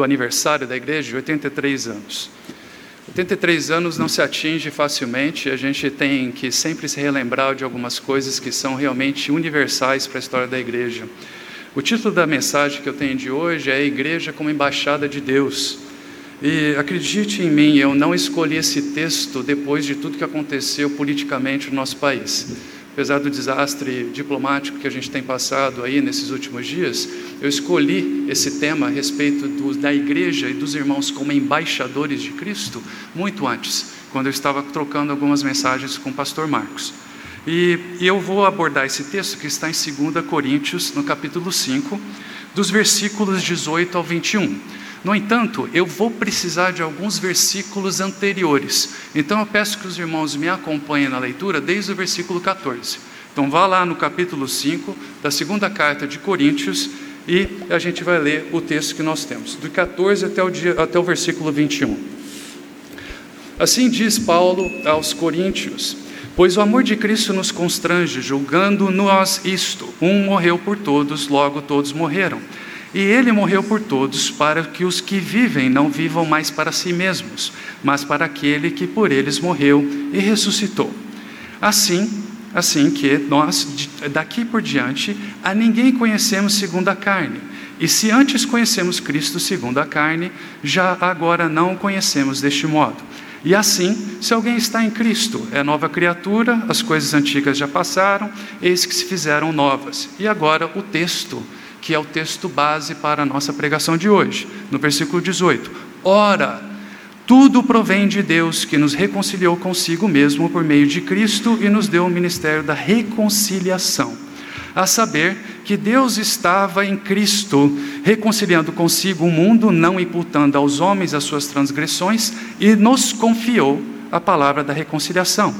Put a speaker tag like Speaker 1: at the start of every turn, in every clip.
Speaker 1: do aniversário da igreja de 83 anos. 83 anos não se atinge facilmente, a gente tem que sempre se relembrar de algumas coisas que são realmente universais para a história da igreja. O título da mensagem que eu tenho de hoje é Igreja como Embaixada de Deus. E acredite em mim, eu não escolhi esse texto depois de tudo que aconteceu politicamente no nosso país apesar do desastre diplomático que a gente tem passado aí nesses últimos dias, eu escolhi esse tema a respeito do, da igreja e dos irmãos como embaixadores de Cristo muito antes, quando eu estava trocando algumas mensagens com o pastor Marcos. E, e eu vou abordar esse texto que está em 2 Coríntios, no capítulo 5, dos versículos 18 ao 21. No entanto, eu vou precisar de alguns versículos anteriores. Então eu peço que os irmãos me acompanhem na leitura desde o versículo 14. Então vá lá no capítulo 5 da segunda carta de Coríntios e a gente vai ler o texto que nós temos, do 14 até o, dia, até o versículo 21. Assim diz Paulo aos Coríntios: Pois o amor de Cristo nos constrange, julgando nós isto: um morreu por todos, logo todos morreram. E ele morreu por todos, para que os que vivem não vivam mais para si mesmos, mas para aquele que por eles morreu e ressuscitou. Assim, assim que nós daqui por diante a ninguém conhecemos segundo a carne. E se antes conhecemos Cristo segundo a carne, já agora não o conhecemos deste modo. E assim, se alguém está em Cristo, é nova criatura, as coisas antigas já passaram, eis que se fizeram novas. E agora o texto que é o texto base para a nossa pregação de hoje, no versículo 18. Ora, tudo provém de Deus que nos reconciliou consigo mesmo por meio de Cristo e nos deu o ministério da reconciliação. A saber que Deus estava em Cristo, reconciliando consigo o mundo, não imputando aos homens as suas transgressões, e nos confiou a palavra da reconciliação.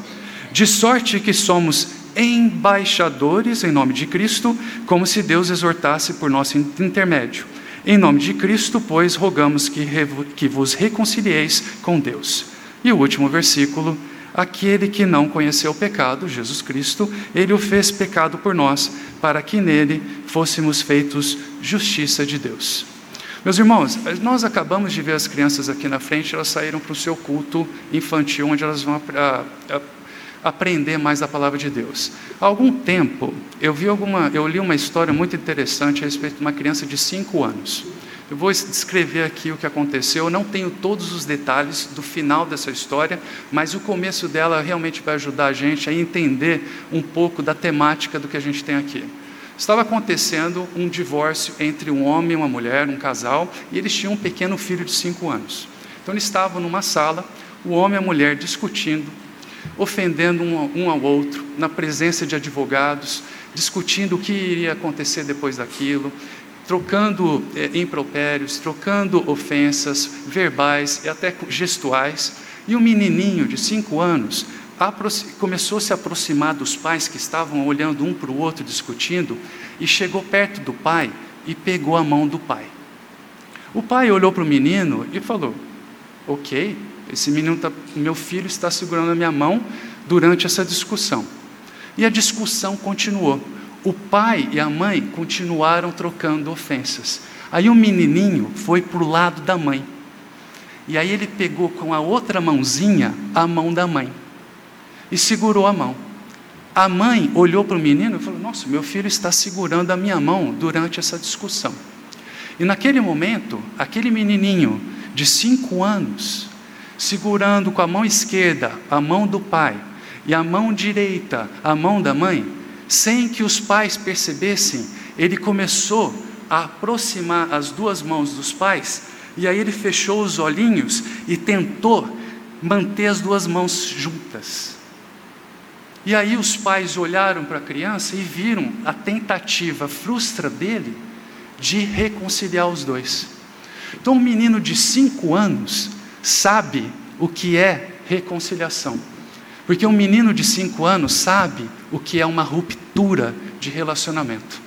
Speaker 1: De sorte que somos embaixadores em nome de Cristo, como se Deus exortasse por nosso intermédio. Em nome de Cristo, pois, rogamos que, que vos reconcilieis com Deus. E o último versículo: aquele que não conheceu o pecado, Jesus Cristo, ele o fez pecado por nós, para que nele fôssemos feitos justiça de Deus. Meus irmãos, nós acabamos de ver as crianças aqui na frente, elas saíram para o seu culto infantil, onde elas vão a, a, aprender mais da palavra de Deus. Há algum tempo, eu vi alguma, eu li uma história muito interessante a respeito de uma criança de 5 anos. Eu vou descrever aqui o que aconteceu. Eu não tenho todos os detalhes do final dessa história, mas o começo dela realmente vai ajudar a gente a entender um pouco da temática do que a gente tem aqui. Estava acontecendo um divórcio entre um homem e uma mulher, um casal, e eles tinham um pequeno filho de 5 anos. Então eles estavam numa sala, o homem e a mulher discutindo, ofendendo um, um ao outro, na presença de advogados, discutindo o que iria acontecer depois daquilo, trocando é, impropérios, trocando ofensas verbais e até gestuais. E um menininho de cinco anos começou a se aproximar dos pais que estavam olhando um para o outro, discutindo, e chegou perto do pai e pegou a mão do pai. O pai olhou para o menino e falou: Ok, esse menino, tá, meu filho está segurando a minha mão durante essa discussão. E a discussão continuou. O pai e a mãe continuaram trocando ofensas. Aí o menininho foi para o lado da mãe. E aí ele pegou com a outra mãozinha a mão da mãe e segurou a mão. A mãe olhou para o menino e falou: Nossa, meu filho está segurando a minha mão durante essa discussão. E naquele momento, aquele menininho de cinco anos segurando com a mão esquerda a mão do pai e a mão direita a mão da mãe, sem que os pais percebessem, ele começou a aproximar as duas mãos dos pais, e aí ele fechou os olhinhos e tentou manter as duas mãos juntas. E aí os pais olharam para a criança e viram a tentativa frustra dele de reconciliar os dois. Então, um menino de cinco anos sabe o que é reconciliação. Porque um menino de cinco anos sabe o que é uma ruptura de relacionamento.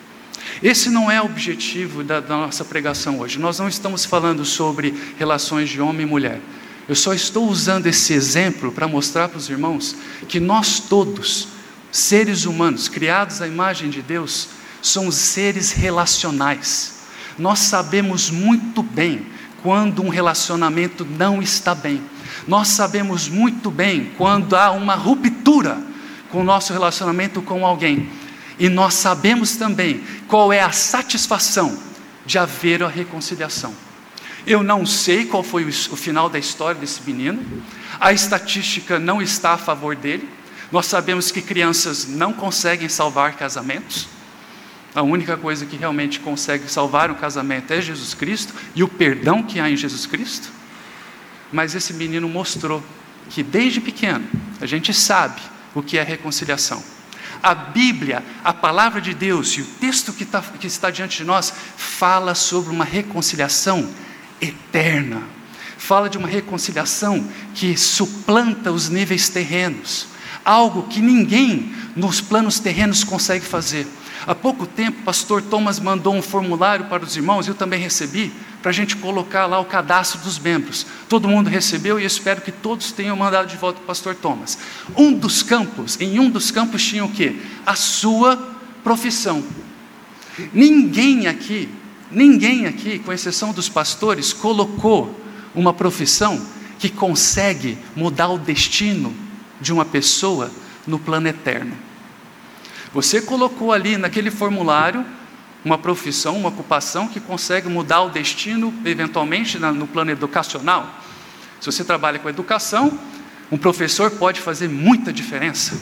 Speaker 1: Esse não é o objetivo da, da, nossa pregação hoje. Nós não estamos falando sobre relações de homem e mulher. Eu só estou usando esse exemplo para mostrar para os irmãos que nós todos, seres humanos, criados à imagem de Deus, somos seres relacionais. Nós sabemos muito bem quando um relacionamento não está bem. Nós sabemos muito bem quando há uma ruptura com o nosso relacionamento com alguém. E nós sabemos também qual é a satisfação de haver a reconciliação. Eu não sei qual foi o final da história desse menino, a estatística não está a favor dele. Nós sabemos que crianças não conseguem salvar casamentos. A única coisa que realmente consegue salvar um casamento é Jesus Cristo e o perdão que há em Jesus Cristo. Mas esse menino mostrou que desde pequeno a gente sabe o que é reconciliação. A Bíblia, a palavra de Deus e o texto que, tá, que está diante de nós fala sobre uma reconciliação eterna. Fala de uma reconciliação que suplanta os níveis terrenos, algo que ninguém nos planos terrenos consegue fazer. Há pouco tempo, o pastor Thomas mandou um formulário para os irmãos, eu também recebi, para a gente colocar lá o cadastro dos membros. Todo mundo recebeu e espero que todos tenham mandado de volta para o pastor Thomas. Um dos campos, em um dos campos tinha o quê? A sua profissão. Ninguém aqui, ninguém aqui, com exceção dos pastores, colocou uma profissão que consegue mudar o destino de uma pessoa no plano eterno. Você colocou ali naquele formulário uma profissão, uma ocupação que consegue mudar o destino, eventualmente, no plano educacional. Se você trabalha com educação, um professor pode fazer muita diferença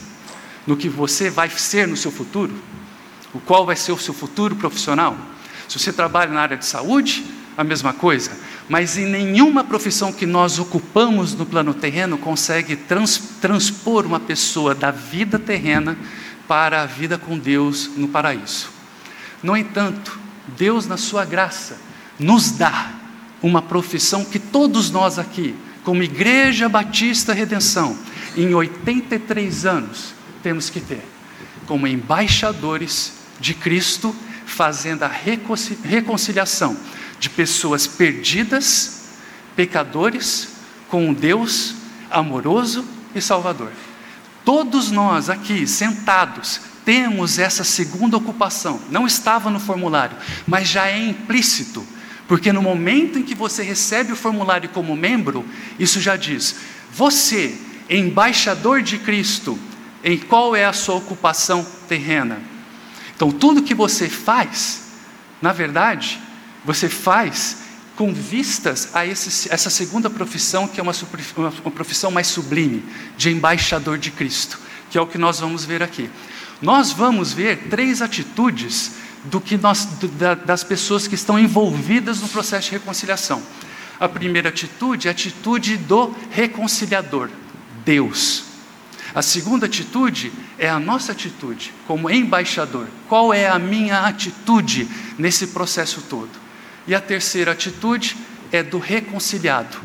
Speaker 1: no que você vai ser no seu futuro, o qual vai ser o seu futuro profissional. Se você trabalha na área de saúde, a mesma coisa. Mas em nenhuma profissão que nós ocupamos no plano terreno consegue trans, transpor uma pessoa da vida terrena para a vida com Deus no paraíso. No entanto, Deus, na Sua graça, nos dá uma profissão que todos nós aqui, como Igreja Batista Redenção, em 83 anos, temos que ter, como embaixadores de Cristo, fazendo a reconciliação de pessoas perdidas, pecadores, com um Deus amoroso e salvador. Todos nós aqui sentados temos essa segunda ocupação. Não estava no formulário, mas já é implícito, porque no momento em que você recebe o formulário como membro, isso já diz: você, embaixador de Cristo, em qual é a sua ocupação terrena? Então, tudo que você faz, na verdade, você faz com vistas a esse, essa segunda profissão, que é uma, uma profissão mais sublime, de embaixador de Cristo, que é o que nós vamos ver aqui. Nós vamos ver três atitudes do que nós, da, das pessoas que estão envolvidas no processo de reconciliação. A primeira atitude é a atitude do reconciliador, Deus. A segunda atitude é a nossa atitude como embaixador. Qual é a minha atitude nesse processo todo? E a terceira atitude é do reconciliado,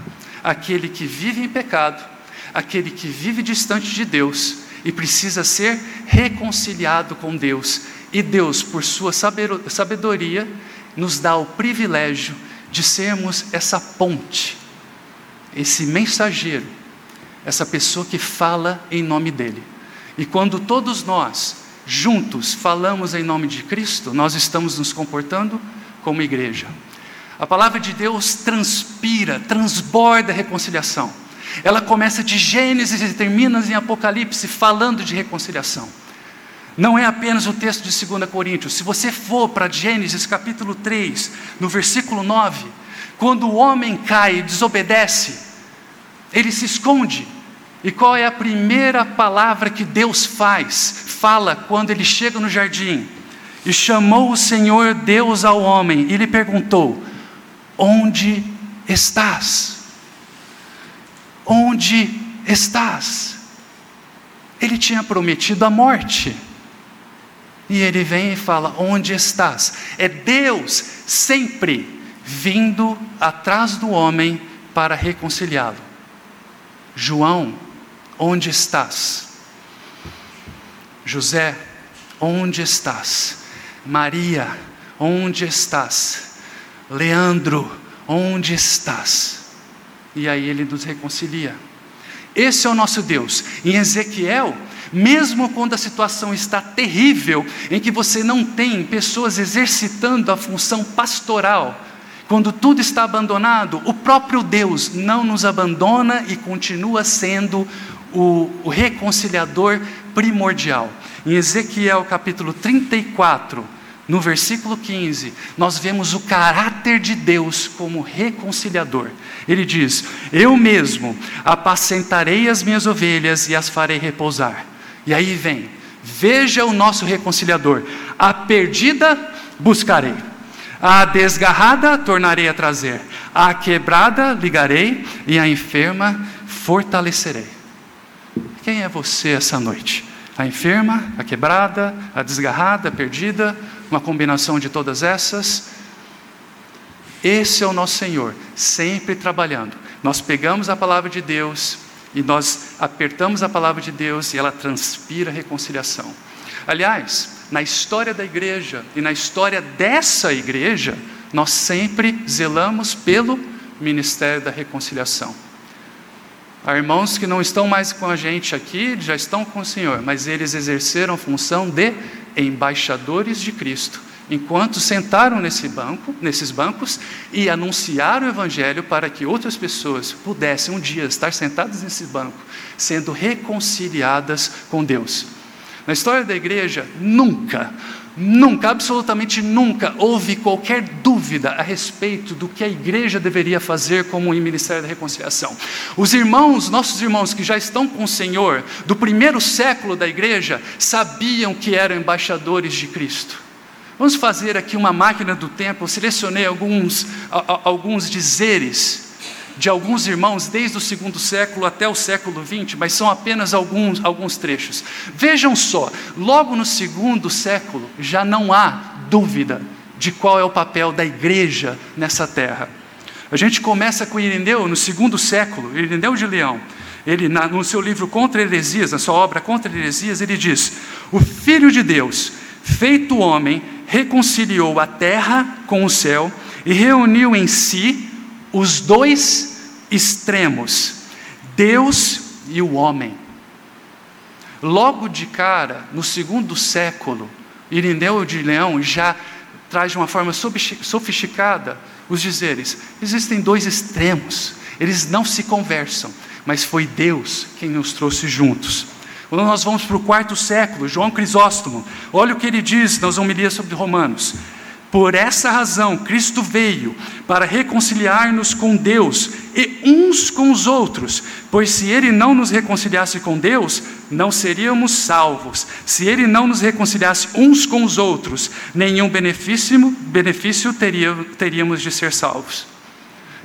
Speaker 1: aquele que vive em pecado, aquele que vive distante de Deus e precisa ser reconciliado com Deus. E Deus, por sua sabedoria, nos dá o privilégio de sermos essa ponte, esse mensageiro, essa pessoa que fala em nome dele. E quando todos nós, juntos, falamos em nome de Cristo, nós estamos nos comportando como igreja. A palavra de Deus transpira, transborda a reconciliação. Ela começa de Gênesis e termina em Apocalipse falando de reconciliação. Não é apenas o texto de 2 Coríntios. Se você for para Gênesis capítulo 3, no versículo 9, quando o homem cai e desobedece, ele se esconde. E qual é a primeira palavra que Deus faz? Fala quando ele chega no jardim. E chamou o Senhor Deus ao homem e lhe perguntou: Onde estás? Onde estás? Ele tinha prometido a morte. E ele vem e fala: Onde estás? É Deus sempre vindo atrás do homem para reconciliá-lo. João, onde estás? José, onde estás? Maria, onde estás? Leandro, onde estás? E aí ele nos reconcilia. Esse é o nosso Deus. Em Ezequiel, mesmo quando a situação está terrível, em que você não tem pessoas exercitando a função pastoral, quando tudo está abandonado, o próprio Deus não nos abandona e continua sendo o, o reconciliador primordial. Em Ezequiel capítulo 34, no versículo 15, nós vemos o caráter de Deus como reconciliador. Ele diz: Eu mesmo apacentarei as minhas ovelhas e as farei repousar. E aí vem, veja o nosso reconciliador: a perdida buscarei, a desgarrada tornarei a trazer, a quebrada ligarei e a enferma fortalecerei. Quem é você essa noite? A enferma, a quebrada, a desgarrada, a perdida, uma combinação de todas essas. Esse é o nosso Senhor, sempre trabalhando. Nós pegamos a palavra de Deus e nós apertamos a palavra de Deus e ela transpira reconciliação. Aliás, na história da igreja e na história dessa igreja, nós sempre zelamos pelo ministério da reconciliação. Há irmãos que não estão mais com a gente aqui, já estão com o Senhor, mas eles exerceram a função de embaixadores de Cristo, enquanto sentaram nesse banco, nesses bancos e anunciaram o evangelho para que outras pessoas pudessem um dia estar sentadas nesse banco, sendo reconciliadas com Deus. Na história da igreja, nunca, nunca, absolutamente nunca houve qualquer dúvida a respeito do que a igreja deveria fazer como em Ministério da Reconciliação. Os irmãos, nossos irmãos que já estão com o Senhor, do primeiro século da igreja, sabiam que eram embaixadores de Cristo. Vamos fazer aqui uma máquina do tempo, eu selecionei alguns, alguns dizeres de alguns irmãos desde o segundo século até o século XX, mas são apenas alguns, alguns trechos. Vejam só, logo no segundo século já não há dúvida de qual é o papel da igreja nessa terra. A gente começa com Irineu no segundo século, Irineu de Leão. Ele, no seu livro Contra Heresias, na sua obra Contra Heresias, ele diz: O Filho de Deus, feito homem, reconciliou a terra com o céu e reuniu em si os dois extremos, Deus e o homem. Logo de cara, no segundo século, Irineu de Leão já traz de uma forma sofisticada os dizeres: existem dois extremos, eles não se conversam, mas foi Deus quem nos trouxe juntos. Quando nós vamos para o quarto século, João Crisóstomo, olha o que ele diz nas homilias sobre Romanos: por essa razão, Cristo veio para reconciliar-nos com Deus e uns com os outros, pois se Ele não nos reconciliasse com Deus, não seríamos salvos. Se Ele não nos reconciliasse uns com os outros, nenhum benefício, benefício teríamos de ser salvos.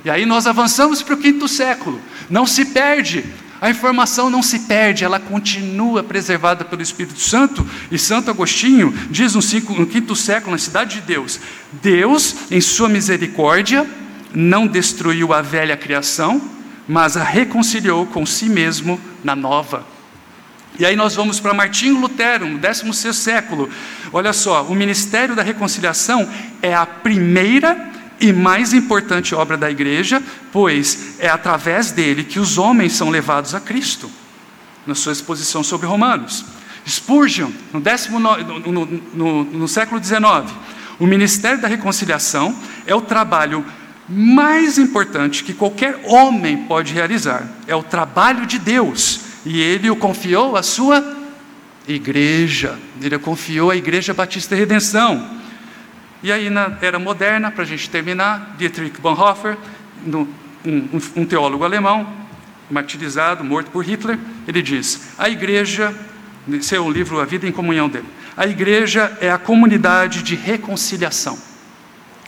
Speaker 1: E aí nós avançamos para o quinto século, não se perde a informação não se perde, ela continua preservada pelo Espírito Santo. E Santo Agostinho diz no, cinco, no quinto século, na cidade de Deus: Deus, em sua misericórdia, não destruiu a velha criação, mas a reconciliou com si mesmo na nova. E aí nós vamos para Martinho Lutero, no 16 século. Olha só, o ministério da reconciliação é a primeira e mais importante obra da igreja, pois é através dele que os homens são levados a Cristo, na sua exposição sobre Romanos. Spurgeon, no, décimo, no, no, no, no século XIX, o ministério da reconciliação é o trabalho mais importante que qualquer homem pode realizar, é o trabalho de Deus, e ele o confiou à sua igreja, ele confiou à Igreja Batista Redenção. E aí, na era moderna, para a gente terminar, Dietrich Bonhoeffer, no, um, um teólogo alemão, martirizado, morto por Hitler, ele diz: a igreja, esse é o livro A Vida em Comunhão dele, a igreja é a comunidade de reconciliação,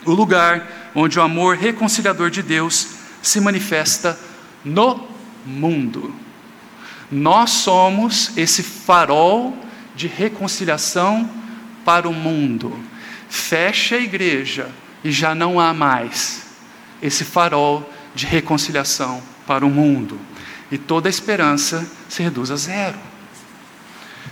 Speaker 1: o lugar onde o amor reconciliador de Deus se manifesta no mundo. Nós somos esse farol de reconciliação para o mundo fecha a igreja e já não há mais esse farol de reconciliação para o mundo. E toda a esperança se reduz a zero.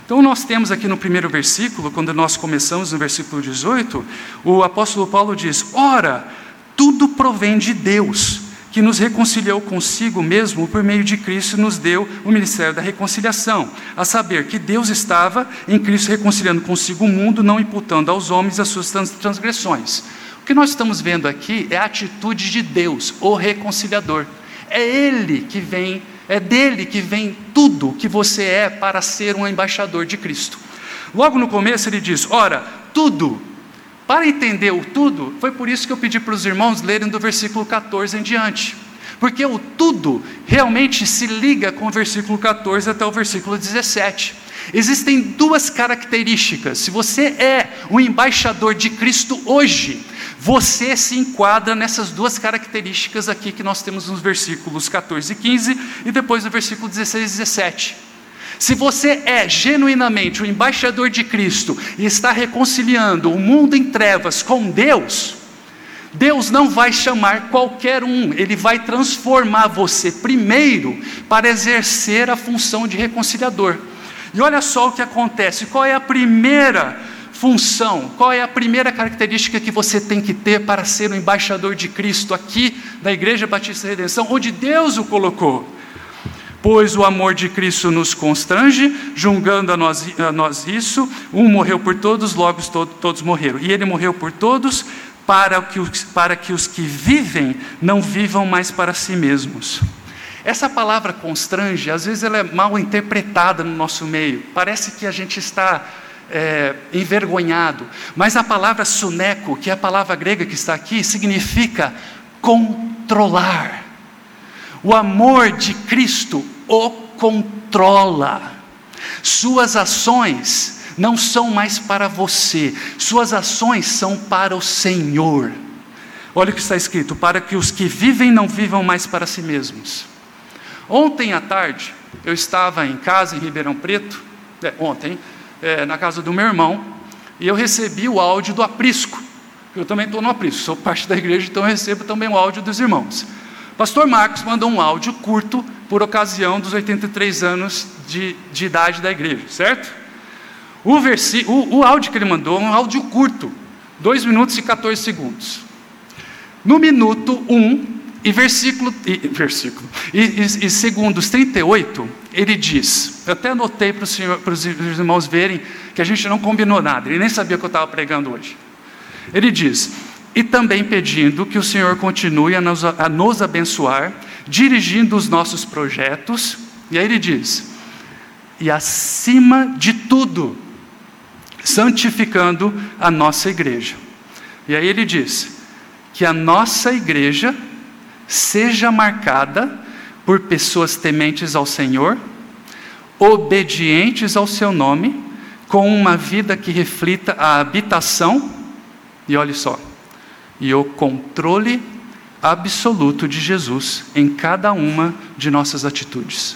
Speaker 1: Então, nós temos aqui no primeiro versículo, quando nós começamos no versículo 18, o apóstolo Paulo diz: Ora, tudo provém de Deus que nos reconciliou consigo mesmo por meio de Cristo nos deu o ministério da reconciliação, a saber que Deus estava em Cristo reconciliando consigo o mundo, não imputando aos homens as suas transgressões. O que nós estamos vendo aqui é a atitude de Deus, o reconciliador. É Ele que vem, é dele que vem tudo que você é para ser um embaixador de Cristo. Logo no começo ele diz: Ora, tudo. Para entender o tudo, foi por isso que eu pedi para os irmãos lerem do versículo 14 em diante. Porque o tudo realmente se liga com o versículo 14 até o versículo 17. Existem duas características. Se você é um embaixador de Cristo hoje, você se enquadra nessas duas características aqui que nós temos nos versículos 14 e 15 e depois no versículo 16 e 17. Se você é genuinamente o embaixador de Cristo e está reconciliando o mundo em trevas com Deus, Deus não vai chamar qualquer um, Ele vai transformar você primeiro para exercer a função de reconciliador. E olha só o que acontece: qual é a primeira função, qual é a primeira característica que você tem que ter para ser o embaixador de Cristo aqui da Igreja Batista Redenção, onde Deus o colocou? Pois o amor de Cristo nos constrange, julgando a nós, a nós isso, um morreu por todos, logo todos, todos morreram. E ele morreu por todos, para que, os, para que os que vivem não vivam mais para si mesmos. Essa palavra constrange, às vezes ela é mal interpretada no nosso meio, parece que a gente está é, envergonhado, mas a palavra suneco, que é a palavra grega que está aqui, significa controlar. O amor de Cristo o controla. Suas ações não são mais para você, suas ações são para o Senhor. Olha o que está escrito: para que os que vivem não vivam mais para si mesmos. Ontem à tarde, eu estava em casa em Ribeirão Preto, é, ontem, é, na casa do meu irmão, e eu recebi o áudio do aprisco. Eu também estou no aprisco, sou parte da igreja, então eu recebo também o áudio dos irmãos. Pastor Marcos mandou um áudio curto por ocasião dos 83 anos de, de idade da igreja, certo? O, versi, o, o áudio que ele mandou é um áudio curto, 2 minutos e 14 segundos. No minuto 1 um, e versículo, e, versículo e, e, e segundos 38, ele diz, eu até anotei para, senhor, para os irmãos verem que a gente não combinou nada, ele nem sabia que eu estava pregando hoje. Ele diz, e também pedindo que o Senhor continue a nos, a nos abençoar, dirigindo os nossos projetos, e aí ele diz, e acima de tudo, santificando a nossa igreja. E aí ele diz, que a nossa igreja seja marcada por pessoas tementes ao Senhor, obedientes ao seu nome, com uma vida que reflita a habitação, e olhe só, e o controle absoluto de Jesus em cada uma de nossas atitudes.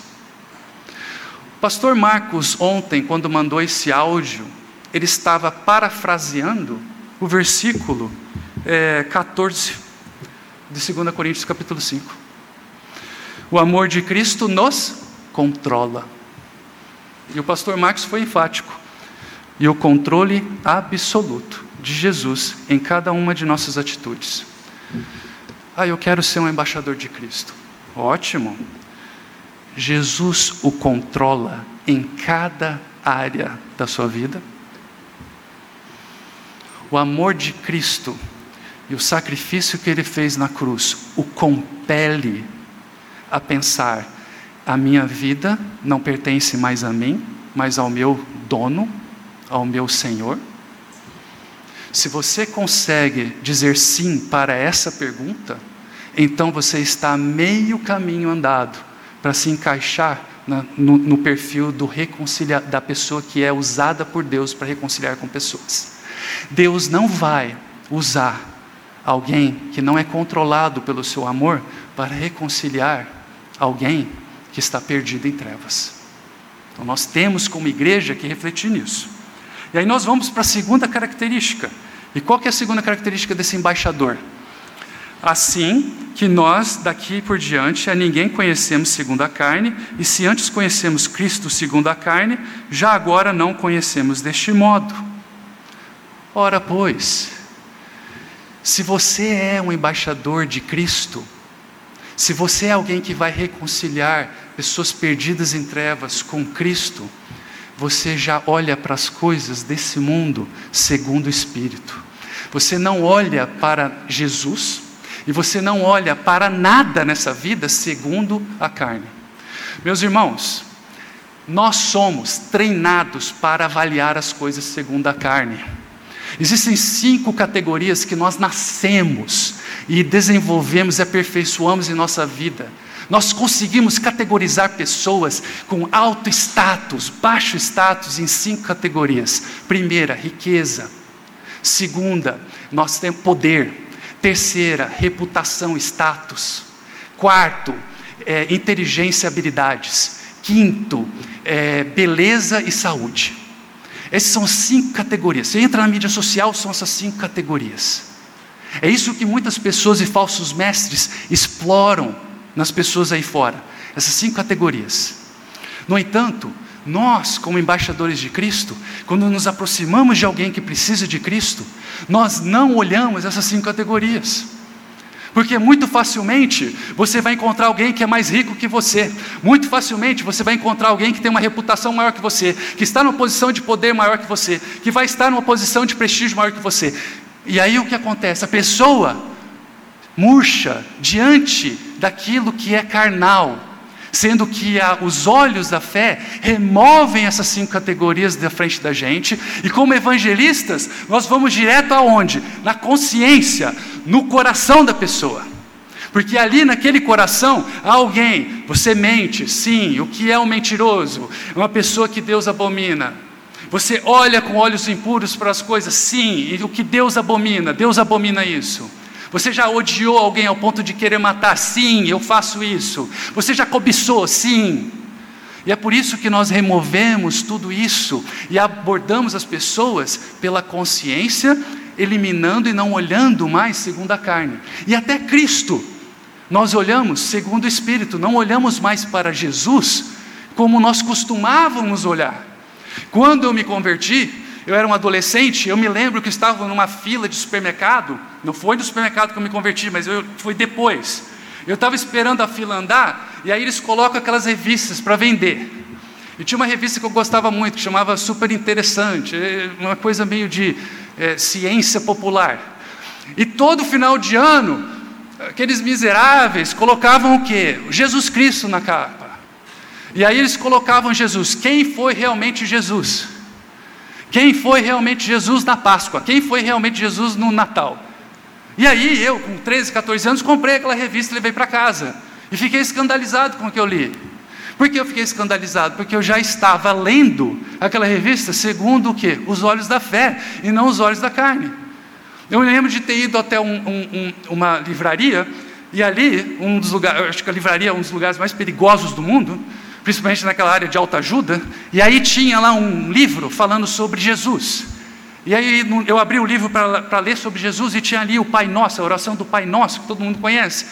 Speaker 1: O pastor Marcos, ontem, quando mandou esse áudio, ele estava parafraseando o versículo é, 14 de 2 Coríntios, capítulo 5. O amor de Cristo nos controla. E o pastor Marcos foi enfático. E o controle absoluto de Jesus em cada uma de nossas atitudes. Ah, eu quero ser um embaixador de Cristo. Ótimo. Jesus o controla em cada área da sua vida. O amor de Cristo e o sacrifício que ele fez na cruz o compele a pensar: a minha vida não pertence mais a mim, mas ao meu dono, ao meu Senhor. Se você consegue dizer sim para essa pergunta, então você está meio caminho andado para se encaixar na, no, no, perfil do reconcilia, da pessoa que é usada por Deus para reconciliar com pessoas. Deus não vai usar alguém que não é controlado pelo seu amor para reconciliar alguém que está perdido em trevas. Então nós temos como igreja que refletir nisso. E aí nós vamos para a segunda característica e qual que é a segunda característica desse embaixador? Assim que nós, daqui por diante, a ninguém conhecemos segundo a carne, e se antes conhecemos Cristo segundo a carne, já agora não conhecemos deste modo. Ora, pois, se você é um embaixador de Cristo, se você é alguém que vai reconciliar pessoas perdidas em trevas com Cristo, você já olha para as coisas desse mundo segundo o Espírito. Você não olha para Jesus e você não olha para nada nessa vida segundo a carne. Meus irmãos, nós somos treinados para avaliar as coisas segundo a carne. Existem cinco categorias que nós nascemos e desenvolvemos e aperfeiçoamos em nossa vida. Nós conseguimos categorizar pessoas com alto status, baixo status em cinco categorias. Primeira, riqueza. Segunda, nós temos poder. Terceira, reputação, status. Quarto, é, inteligência e habilidades. Quinto, é, beleza e saúde. Essas são cinco categorias. Você entra na mídia social, são essas cinco categorias. É isso que muitas pessoas e falsos mestres exploram nas pessoas aí fora. Essas cinco categorias. No entanto, nós, como embaixadores de Cristo, quando nos aproximamos de alguém que precisa de Cristo, nós não olhamos essas cinco categorias. Porque muito facilmente você vai encontrar alguém que é mais rico que você. Muito facilmente você vai encontrar alguém que tem uma reputação maior que você, que está numa posição de poder maior que você, que vai estar numa posição de prestígio maior que você. E aí o que acontece? A pessoa murcha diante daquilo que é carnal, sendo que a, os olhos da fé removem essas cinco categorias da frente da gente, e como evangelistas, nós vamos direto aonde? Na consciência, no coração da pessoa. Porque ali naquele coração há alguém, você mente, sim, o que é um mentiroso? Uma pessoa que Deus abomina. Você olha com olhos impuros para as coisas, sim, e o que Deus abomina, Deus abomina isso. Você já odiou alguém ao ponto de querer matar? Sim, eu faço isso. Você já cobiçou? Sim. E é por isso que nós removemos tudo isso e abordamos as pessoas pela consciência, eliminando e não olhando mais segundo a carne. E até Cristo, nós olhamos segundo o Espírito, não olhamos mais para Jesus como nós costumávamos olhar. Quando eu me converti, eu era um adolescente, eu me lembro que estava numa fila de supermercado, não foi no supermercado que eu me converti, mas eu foi depois. Eu estava esperando a fila andar, e aí eles colocam aquelas revistas para vender. E tinha uma revista que eu gostava muito, que chamava Super Interessante, é uma coisa meio de é, ciência popular. E todo final de ano, aqueles miseráveis colocavam o quê? Jesus Cristo na capa. E aí eles colocavam Jesus. Quem foi realmente Jesus? Quem foi realmente Jesus na Páscoa? Quem foi realmente Jesus no Natal? E aí eu, com 13, 14 anos, comprei aquela revista e levei para casa. E fiquei escandalizado com o que eu li. Por que eu fiquei escandalizado? Porque eu já estava lendo aquela revista segundo o que? Os olhos da fé e não os olhos da carne. Eu me lembro de ter ido até um, um, uma livraria e ali, um dos lugares, acho que a livraria é um dos lugares mais perigosos do mundo, principalmente naquela área de alta ajuda, e aí tinha lá um livro falando sobre Jesus. E aí eu abri o livro para ler sobre Jesus e tinha ali o Pai Nosso, a oração do Pai Nosso, que todo mundo conhece.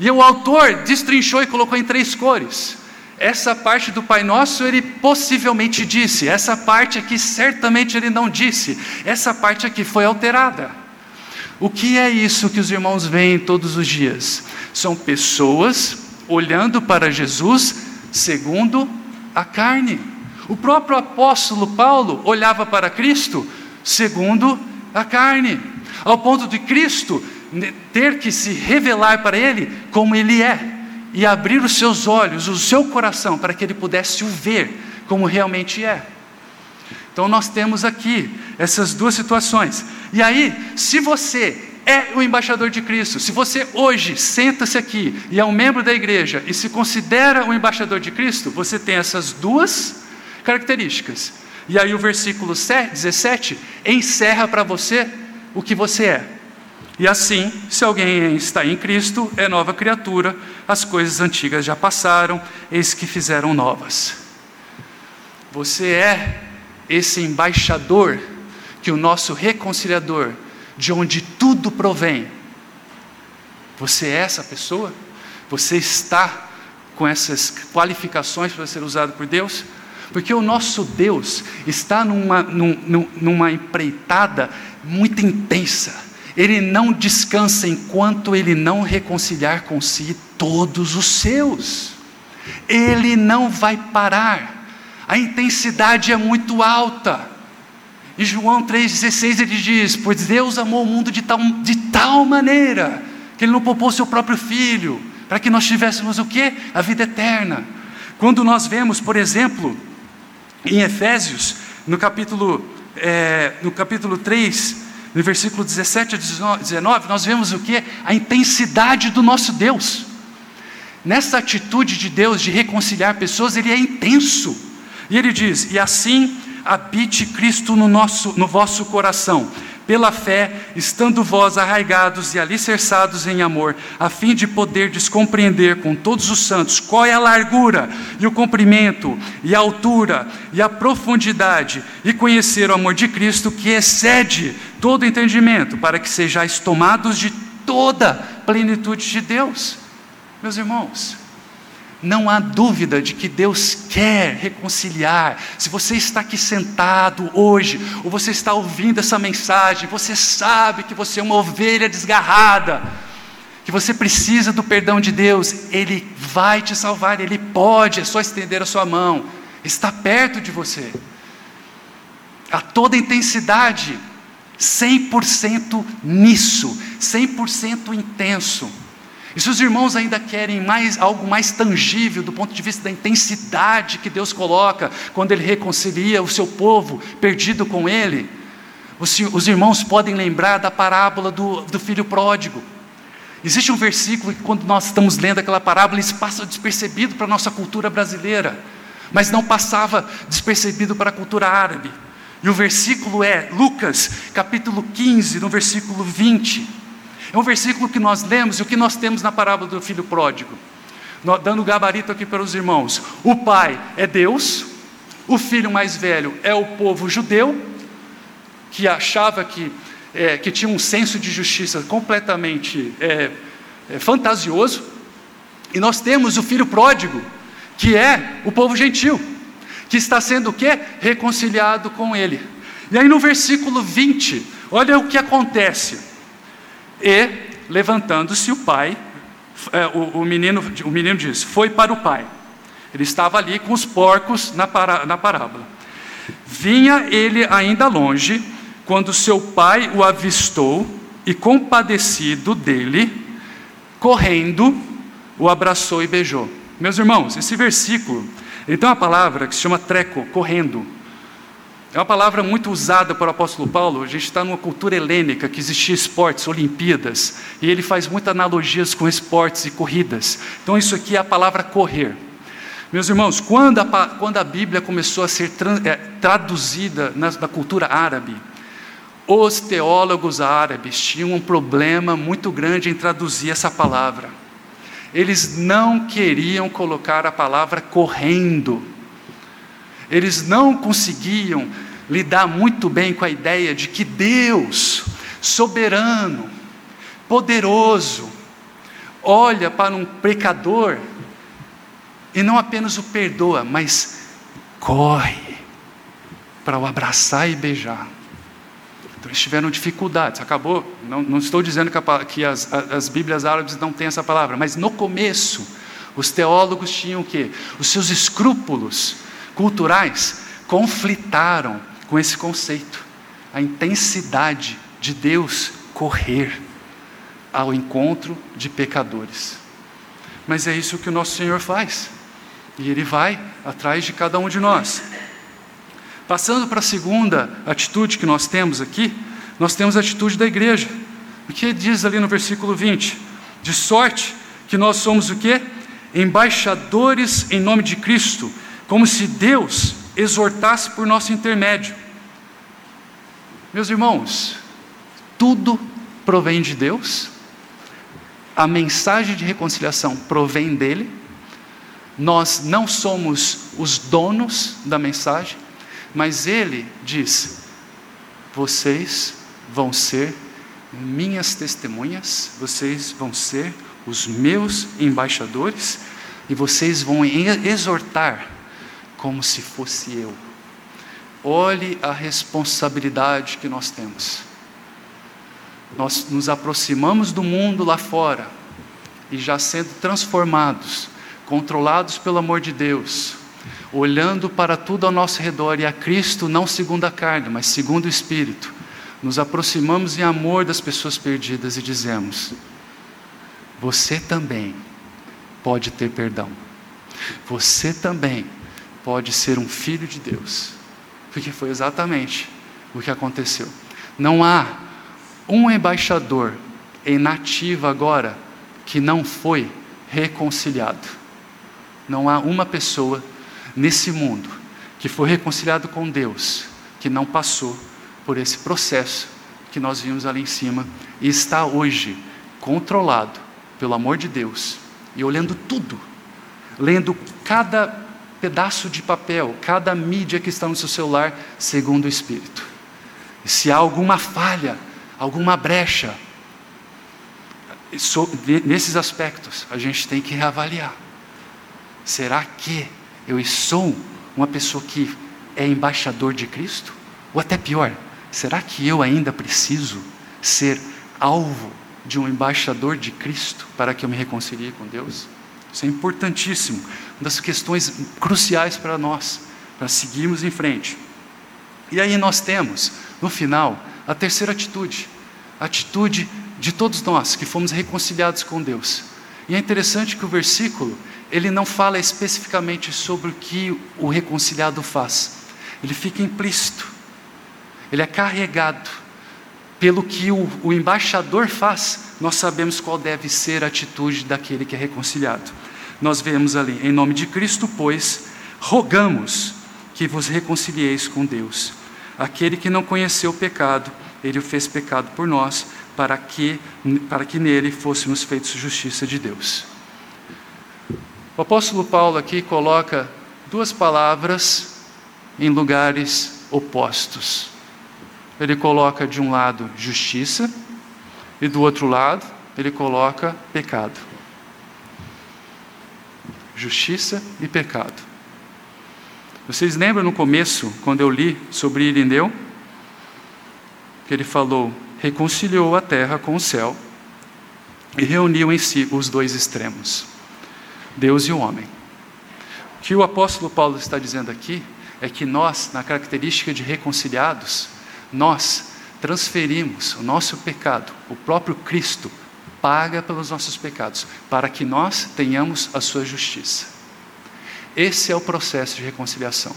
Speaker 1: E o autor destrinchou e colocou em três cores. Essa parte do Pai Nosso ele possivelmente disse, essa parte aqui certamente ele não disse, essa parte aqui foi alterada. O que é isso que os irmãos veem todos os dias? São pessoas olhando para Jesus segundo a carne. O próprio apóstolo Paulo olhava para Cristo segundo a carne, ao ponto de Cristo ter que se revelar para ele como ele é e abrir os seus olhos, o seu coração, para que ele pudesse o ver como realmente é. Então nós temos aqui essas duas situações. E aí, se você é o embaixador de Cristo. Se você hoje senta-se aqui e é um membro da igreja e se considera o embaixador de Cristo, você tem essas duas características. E aí o versículo 17 encerra para você o que você é. E assim, se alguém está em Cristo, é nova criatura, as coisas antigas já passaram, eis que fizeram novas. Você é esse embaixador que o nosso reconciliador de onde tudo provém. Você é essa pessoa? Você está com essas qualificações para ser usado por Deus? Porque o nosso Deus está numa, num, numa empreitada muito intensa. Ele não descansa enquanto ele não reconciliar com si todos os seus. Ele não vai parar. A intensidade é muito alta. Em João 3,16 ele diz: Pois Deus amou o mundo de tal, de tal maneira que Ele não poupou seu próprio filho, para que nós tivéssemos o que? A vida eterna. Quando nós vemos, por exemplo, em Efésios, no capítulo, é, no capítulo 3, no versículo 17 a 19, nós vemos o que? A intensidade do nosso Deus. Nessa atitude de Deus de reconciliar pessoas, ele é intenso. E ele diz: E assim habite Cristo no, nosso, no vosso coração, pela fé, estando vós arraigados e alicerçados em amor, a fim de poder descompreender com todos os santos qual é a largura e o comprimento e a altura e a profundidade, e conhecer o amor de Cristo que excede todo entendimento, para que sejais tomados de toda plenitude de Deus. Meus irmãos, não há dúvida de que Deus quer reconciliar. Se você está aqui sentado hoje, ou você está ouvindo essa mensagem, você sabe que você é uma ovelha desgarrada, que você precisa do perdão de Deus, Ele vai te salvar, Ele pode, é só estender a sua mão, está perto de você. A toda intensidade, 100% nisso, 100% intenso. E se os irmãos ainda querem mais algo mais tangível do ponto de vista da intensidade que Deus coloca quando Ele reconcilia o seu povo perdido com Ele, os, os irmãos podem lembrar da parábola do, do filho pródigo. Existe um versículo que, quando nós estamos lendo aquela parábola, ele passa despercebido para a nossa cultura brasileira, mas não passava despercebido para a cultura árabe. E o versículo é Lucas, capítulo 15, no versículo 20. É um versículo que nós lemos e o que nós temos na parábola do filho pródigo. Dando gabarito aqui para os irmãos. O pai é Deus, o filho mais velho é o povo judeu, que achava que, é, que tinha um senso de justiça completamente é, é, fantasioso, e nós temos o filho pródigo, que é o povo gentil, que está sendo o quê? Reconciliado com ele. E aí no versículo 20, olha o que acontece. E, levantando-se o pai, é, o, o, menino, o menino diz: Foi para o pai. Ele estava ali com os porcos na, para, na parábola. Vinha ele ainda longe, quando seu pai o avistou e, compadecido dele, correndo, o abraçou e beijou. Meus irmãos, esse versículo, ele tem uma palavra que se chama treco, correndo. É uma palavra muito usada para o apóstolo Paulo. A gente está numa cultura helênica que existia esportes, Olimpíadas, e ele faz muitas analogias com esportes e corridas. Então, isso aqui é a palavra correr. Meus irmãos, quando a, quando a Bíblia começou a ser é, traduzida na, na cultura árabe, os teólogos árabes tinham um problema muito grande em traduzir essa palavra. Eles não queriam colocar a palavra correndo. Eles não conseguiam lidar muito bem com a ideia de que Deus, soberano, poderoso, olha para um pecador e não apenas o perdoa, mas corre para o abraçar e beijar. Então eles tiveram dificuldades, acabou. Não, não estou dizendo que, a, que as, as Bíblias árabes não têm essa palavra, mas no começo, os teólogos tinham o quê? Os seus escrúpulos culturais conflitaram com esse conceito, a intensidade de Deus correr ao encontro de pecadores. Mas é isso que o nosso Senhor faz, e Ele vai atrás de cada um de nós. Passando para a segunda atitude que nós temos aqui, nós temos a atitude da igreja. O que diz ali no versículo 20? De sorte que nós somos o que? Embaixadores em nome de Cristo, como se Deus exortasse por nosso intermédio. Meus irmãos, tudo provém de Deus, a mensagem de reconciliação provém dele, nós não somos os donos da mensagem, mas ele diz: vocês vão ser minhas testemunhas, vocês vão ser os meus embaixadores e vocês vão exortar como se fosse eu. Olhe a responsabilidade que nós temos. Nós nos aproximamos do mundo lá fora e já sendo transformados, controlados pelo amor de Deus, olhando para tudo ao nosso redor e a Cristo, não segundo a carne, mas segundo o Espírito, nos aproximamos em amor das pessoas perdidas e dizemos: Você também pode ter perdão. Você também pode ser um filho de Deus. Porque foi exatamente o que aconteceu. Não há um embaixador em nativa agora que não foi reconciliado. Não há uma pessoa nesse mundo que foi reconciliado com Deus que não passou por esse processo que nós vimos ali em cima e está hoje controlado pelo amor de Deus e olhando tudo, lendo cada pedaço de papel, cada mídia que está no seu celular, segundo o Espírito. E se há alguma falha, alguma brecha, nesses aspectos, a gente tem que reavaliar. Será que eu sou uma pessoa que é embaixador de Cristo? Ou até pior, será que eu ainda preciso ser alvo de um embaixador de Cristo para que eu me reconcilie com Deus? Isso é importantíssimo, uma das questões cruciais para nós, para seguirmos em frente. E aí nós temos, no final, a terceira atitude, a atitude de todos nós que fomos reconciliados com Deus. E é interessante que o versículo, ele não fala especificamente sobre o que o reconciliado faz. Ele fica implícito. Ele é carregado pelo que o, o embaixador faz, nós sabemos qual deve ser a atitude daquele que é reconciliado. Nós vemos ali, em nome de Cristo, pois, rogamos que vos reconcilieis com Deus. Aquele que não conheceu o pecado, ele o fez pecado por nós, para que, para que nele fôssemos feitos justiça de Deus. O apóstolo Paulo aqui coloca duas palavras em lugares opostos. Ele coloca de um lado justiça e do outro lado ele coloca pecado. Justiça e pecado. Vocês lembram no começo, quando eu li sobre Irineu? Que ele falou: reconciliou a terra com o céu e reuniu em si os dois extremos, Deus e o homem. O que o apóstolo Paulo está dizendo aqui é que nós, na característica de reconciliados, nós transferimos o nosso pecado, o próprio Cristo paga pelos nossos pecados, para que nós tenhamos a sua justiça. Esse é o processo de reconciliação.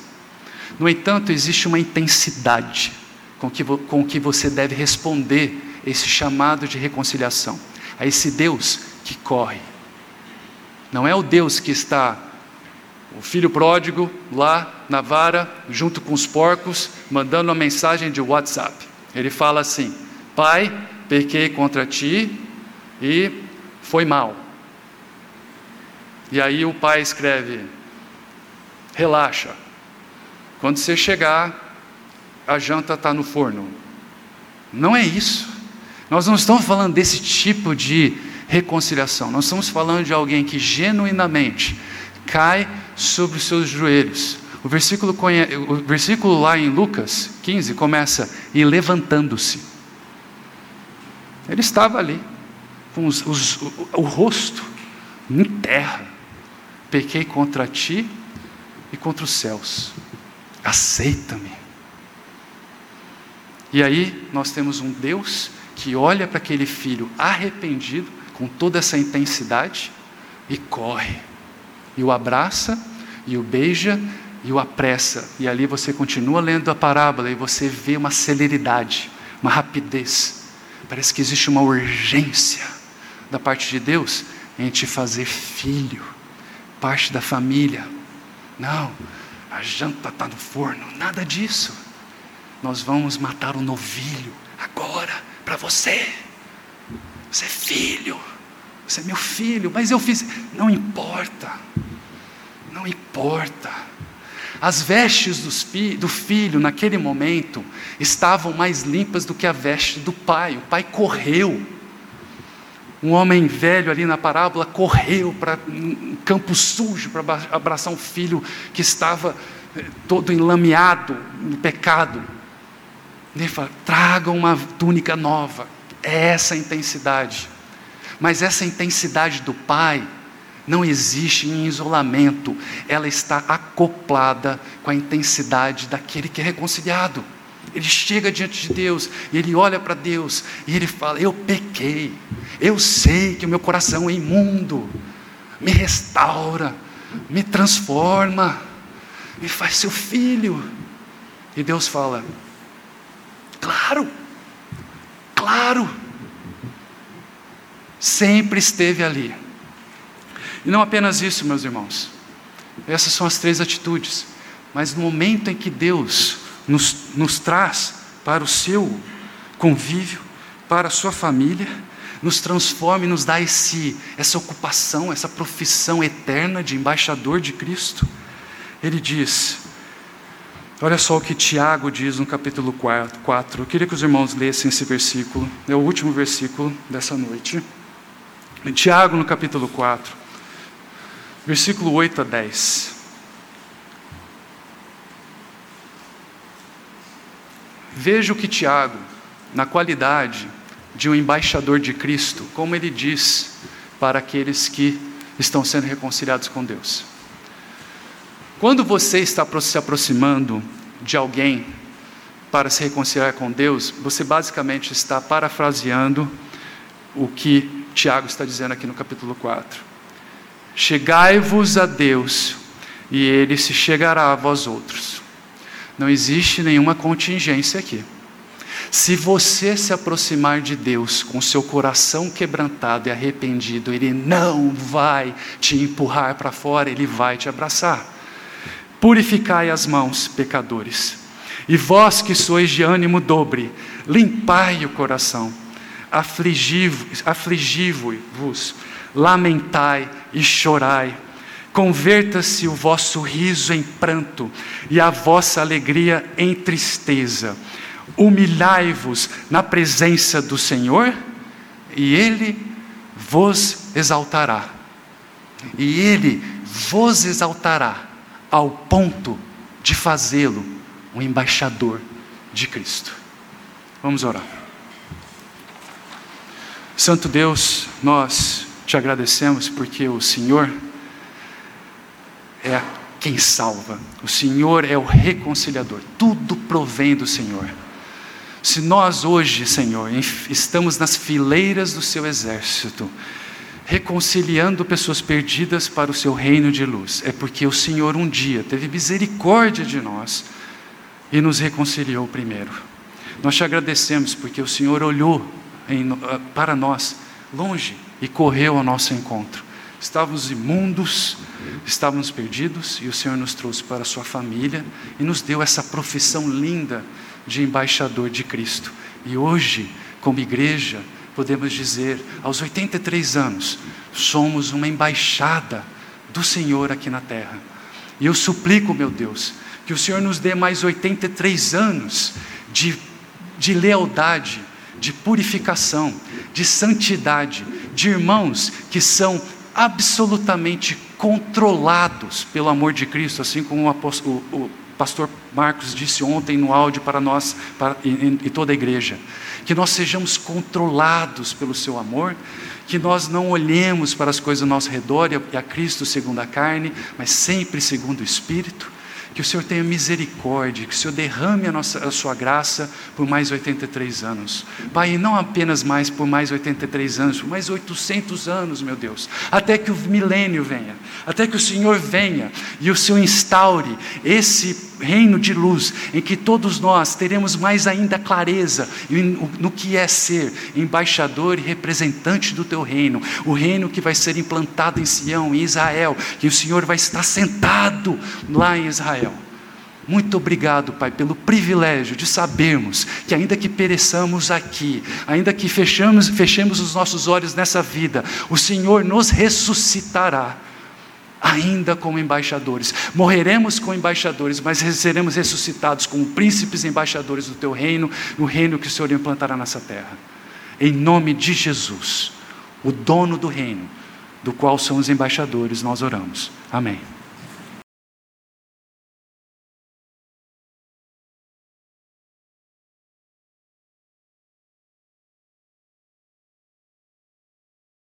Speaker 1: No entanto, existe uma intensidade com que, com que você deve responder esse chamado de reconciliação, a esse Deus que corre. Não é o Deus que está, o filho pródigo, lá na vara, junto com os porcos, mandando uma mensagem de WhatsApp. Ele fala assim: Pai, pequei contra ti e foi mal. E aí o pai escreve: Relaxa, quando você chegar, a janta está no forno. Não é isso. Nós não estamos falando desse tipo de reconciliação. Nós estamos falando de alguém que genuinamente cai sobre os seus joelhos. O versículo, o versículo lá em Lucas 15 começa: e levantando-se. Ele estava ali, com os, os, o, o rosto em terra. Pequei contra ti e contra os céus. Aceita-me. E aí nós temos um Deus que olha para aquele filho arrependido, com toda essa intensidade, e corre, e o abraça, e o beija, e o apressa. E ali você continua lendo a parábola e você vê uma celeridade, uma rapidez. Parece que existe uma urgência da parte de Deus em te fazer filho, parte da família. Não, a janta está no forno, nada disso nós vamos matar o novilho agora para você. Você é filho, você é meu filho, mas eu fiz. Não importa, não importa. As vestes do filho, naquele momento, estavam mais limpas do que a veste do pai. O pai correu. Um homem velho ali na parábola correu para um campo sujo para abraçar um filho que estava eh, todo enlameado no pecado. Ele fala: tragam uma túnica nova. É essa a intensidade. Mas essa intensidade do Pai não existe em isolamento, ela está acoplada com a intensidade daquele que é reconciliado. Ele chega diante de Deus ele olha para Deus e ele fala: Eu pequei, eu sei que o meu coração é imundo, me restaura, me transforma, me faz seu filho. E Deus fala: Claro, claro, sempre esteve ali. E não apenas isso, meus irmãos, essas são as três atitudes, mas no momento em que Deus nos, nos traz para o seu convívio, para a sua família, nos transforma e nos dá esse, essa ocupação, essa profissão eterna de embaixador de Cristo. Ele diz, olha só o que Tiago diz no capítulo 4. Eu queria que os irmãos lessem esse versículo, é o último versículo dessa noite. Tiago, no capítulo 4, versículo 8 a 10. Veja o que Tiago, na qualidade de um embaixador de Cristo, como ele diz para aqueles que estão sendo reconciliados com Deus. Quando você está se aproximando de alguém para se reconciliar com Deus, você basicamente está parafraseando o que Tiago está dizendo aqui no capítulo 4. Chegai-vos a Deus, e ele se chegará a vós outros. Não existe nenhuma contingência aqui. Se você se aproximar de Deus com seu coração quebrantado e arrependido, Ele não vai te empurrar para fora, Ele vai te abraçar. Purificai as mãos, pecadores, e vós que sois de ânimo dobre, limpai o coração, afligi-vos, afligi lamentai e chorai Converta-se o vosso riso em pranto e a vossa alegria em tristeza. Humilhai-vos na presença do Senhor e Ele vos exaltará. E Ele vos exaltará ao ponto de fazê-lo um embaixador de Cristo. Vamos orar. Santo Deus, nós te agradecemos porque o Senhor é quem salva. O Senhor é o reconciliador. Tudo provém do Senhor. Se nós hoje, Senhor, estamos nas fileiras do seu exército, reconciliando pessoas perdidas para o seu reino de luz, é porque o Senhor um dia teve misericórdia de nós e nos reconciliou primeiro. Nós te agradecemos porque o Senhor olhou em, ah, para nós longe e correu ao nosso encontro. Estávamos imundos, estávamos perdidos e o Senhor nos trouxe para a sua família e nos deu essa profissão linda de embaixador de Cristo. E hoje, como igreja, podemos dizer, aos 83 anos, somos uma embaixada do Senhor aqui na terra. E eu suplico, meu Deus, que o Senhor nos dê mais 83 anos de, de lealdade, de purificação, de santidade, de irmãos que são absolutamente controlados pelo amor de Cristo, assim como o, apóstolo, o, pastor Marcos disse ontem no áudio para nós para, e, e toda a igreja. Que nós sejamos controlados pelo seu amor, que nós não olhemos para as coisas ao nosso redor e a Cristo segundo a carne, mas sempre segundo o Espírito que o Senhor tenha misericórdia, que o Senhor derrame a, nossa, a sua graça por mais 83 anos. Pai, e não apenas mais por mais 83 anos, por mais 800 anos, meu Deus, até que o milênio venha, até que o Senhor venha e o Senhor instaure esse reino de luz, em que todos nós teremos mais ainda clareza no que é ser embaixador e representante do teu reino, o reino que vai ser implantado em Sião, em Israel, que o Senhor vai estar sentado lá em Israel. Muito obrigado, Pai, pelo privilégio de sabermos que, ainda que pereçamos aqui, ainda que fechamos, fechemos os nossos olhos nessa vida, o Senhor nos ressuscitará ainda como embaixadores. Morreremos como embaixadores, mas seremos ressuscitados como príncipes embaixadores do teu reino, no reino que o Senhor implantará nessa terra. Em nome de Jesus, o dono do reino, do qual somos embaixadores, nós oramos. Amém.